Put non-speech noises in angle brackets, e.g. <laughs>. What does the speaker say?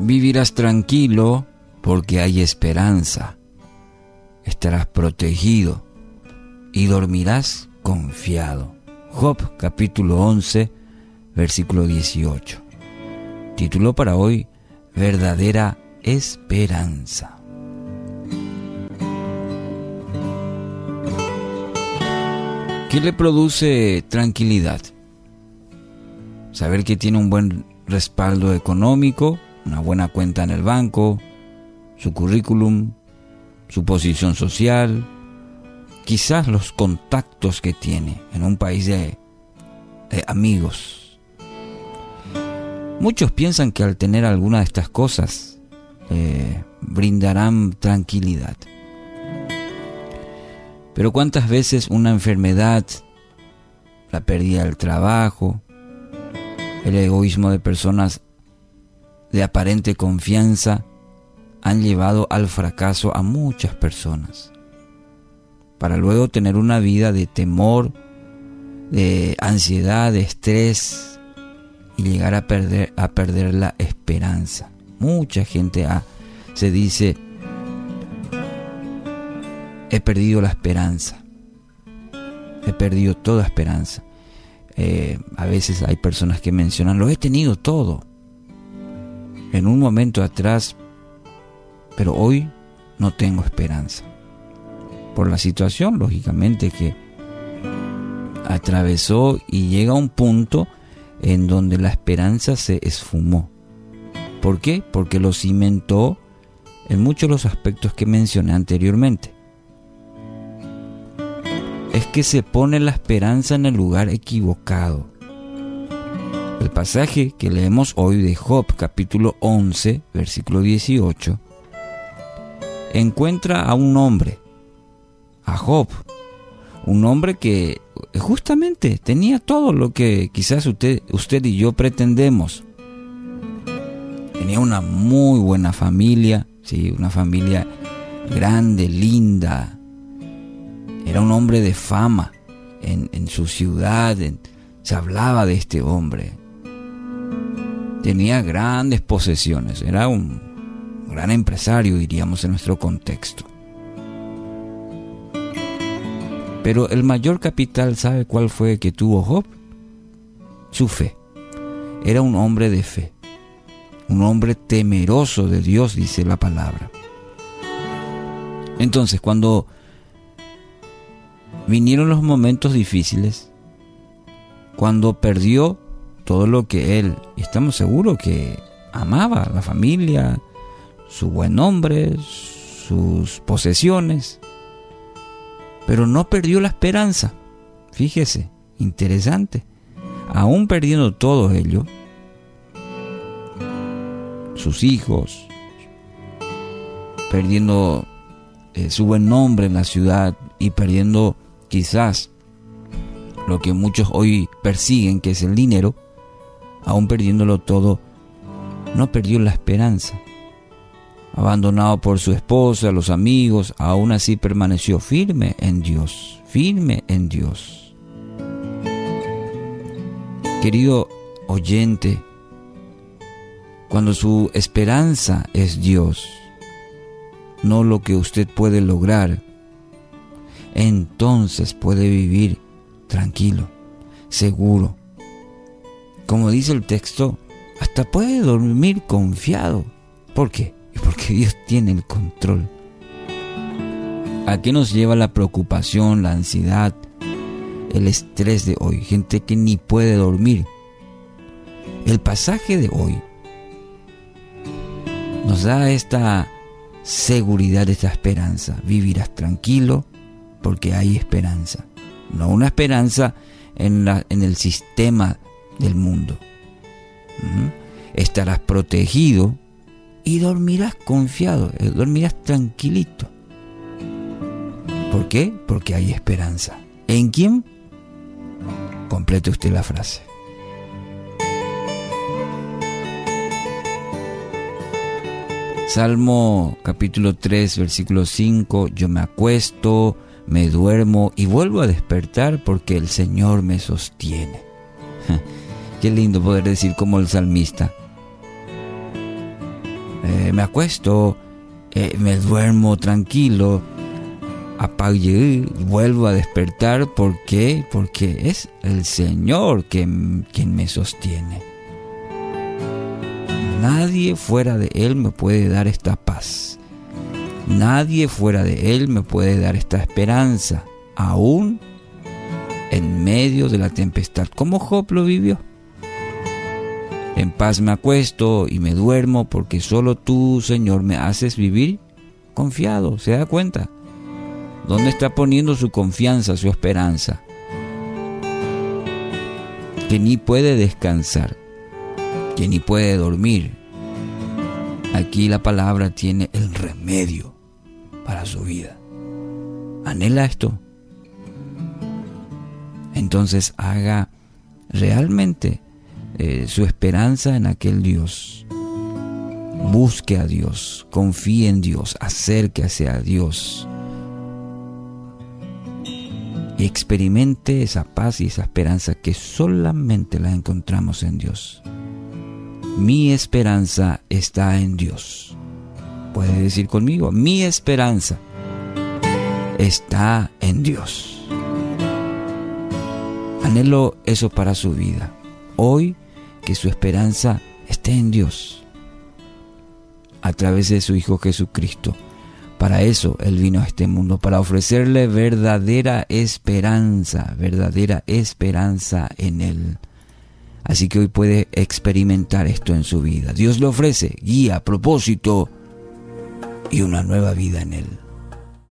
Vivirás tranquilo porque hay esperanza. Estarás protegido y dormirás confiado. Job capítulo 11, versículo 18. Título para hoy, verdadera esperanza. ¿Qué le produce tranquilidad? Saber que tiene un buen respaldo económico, una buena cuenta en el banco, su currículum, su posición social, quizás los contactos que tiene en un país de, amigos. Muchos piensan que al tener alguna de estas cosas eh, brindarán tranquilidad. Pero cuántas veces una enfermedad, la pérdida del trabajo, el egoísmo de personas de aparente confianza han llevado al fracaso a muchas personas, para luego tener una vida de temor, de ansiedad, de estrés y llegar a perder, a perder la esperanza. Mucha gente se dice, he perdido la esperanza, he perdido toda esperanza. Eh, a veces hay personas que mencionan, lo he tenido todo, en un momento atrás, pero hoy no tengo esperanza. Por la situación, lógicamente, que atravesó y llega a un punto en donde la esperanza se esfumó. ¿Por qué? Porque lo cimentó en muchos de los aspectos que mencioné anteriormente. Que se pone la esperanza en el lugar equivocado. El pasaje que leemos hoy de Job capítulo 11, versículo 18, encuentra a un hombre, a Job, un hombre que justamente tenía todo lo que quizás usted, usted y yo pretendemos. Tenía una muy buena familia, sí, una familia grande, linda. Era un hombre de fama en, su ciudad, se hablaba de este hombre tenía grandes posesiones, era un gran empresario, diríamos, en nuestro contexto. Pero el mayor capital, ¿sabe cuál fue que tuvo Job? Su fe. Era un hombre de fe, un hombre temeroso de Dios, dice la palabra. Entonces, cuando vinieron los momentos difíciles, cuando perdió todo lo que él, y estamos seguros que amaba la familia, su buen nombre, sus posesiones, pero no perdió la esperanza. Fíjese, interesante. Aún perdiendo todo ello, sus hijos, perdiendo eh, su buen nombre en la ciudad y perdiendo quizás lo que muchos hoy persiguen, que es el dinero, aún perdiéndolo todo, no perdió la esperanza. Abandonado por su esposa, los amigos, aún así permaneció firme en Dios, firme en Dios. Querido oyente, cuando su esperanza es Dios, no lo que usted puede lograr, entonces puede vivir tranquilo, seguro, como dice el texto, hasta puede dormir confiado. ¿Por qué? Porque Dios tiene el control. ¿A qué nos lleva la preocupación, la ansiedad, el estrés de hoy? Gente que ni puede dormir. El pasaje de hoy nos da esta seguridad, esta esperanza. Vivirás tranquilo porque hay esperanza. No una esperanza en, la, en el sistema del mundo. Estarás protegido y dormirás confiado, eh, dormirás tranquilito. ¿Por qué? Porque hay esperanza. ¿En quién? Complete usted la frase. Salmo capítulo 3, versículo 5, yo me acuesto, me duermo y vuelvo a despertar porque el Señor me sostiene. <laughs> Qué lindo poder decir como el salmista. Eh, me acuesto, eh, me duermo tranquilo, apague y vuelvo a despertar. ¿Por qué? Porque es el Señor quien me sostiene. Nadie fuera de Él me puede dar esta paz. Nadie fuera de Él me puede dar esta esperanza, aún en medio de la tempestad, como Job lo vivió. En paz me acuesto y me duermo porque solo tú, Señor, me haces vivir confiado. ¿Se da cuenta? ¿Dónde está poniendo su confianza, su esperanza? Que ni puede descansar, que ni puede dormir. Aquí la palabra tiene el remedio para su vida. ¿Anhela esto? Entonces haga realmente eh, su esperanza en aquel Dios. Busque a Dios, confíe en Dios, acérquese a Dios. Y experimente esa paz y esa esperanza que solamente la encontramos en Dios. Mi esperanza está en Dios. Puede decir conmigo, mi esperanza está en Dios. Anhelo eso para su vida. Hoy que su esperanza esté en Dios a través de su Hijo Jesucristo. Para eso Él vino a este mundo, para ofrecerle verdadera esperanza, verdadera esperanza en Él. Así que hoy puede experimentar esto en su vida. Dios le ofrece guía, propósito y una nueva vida en Él.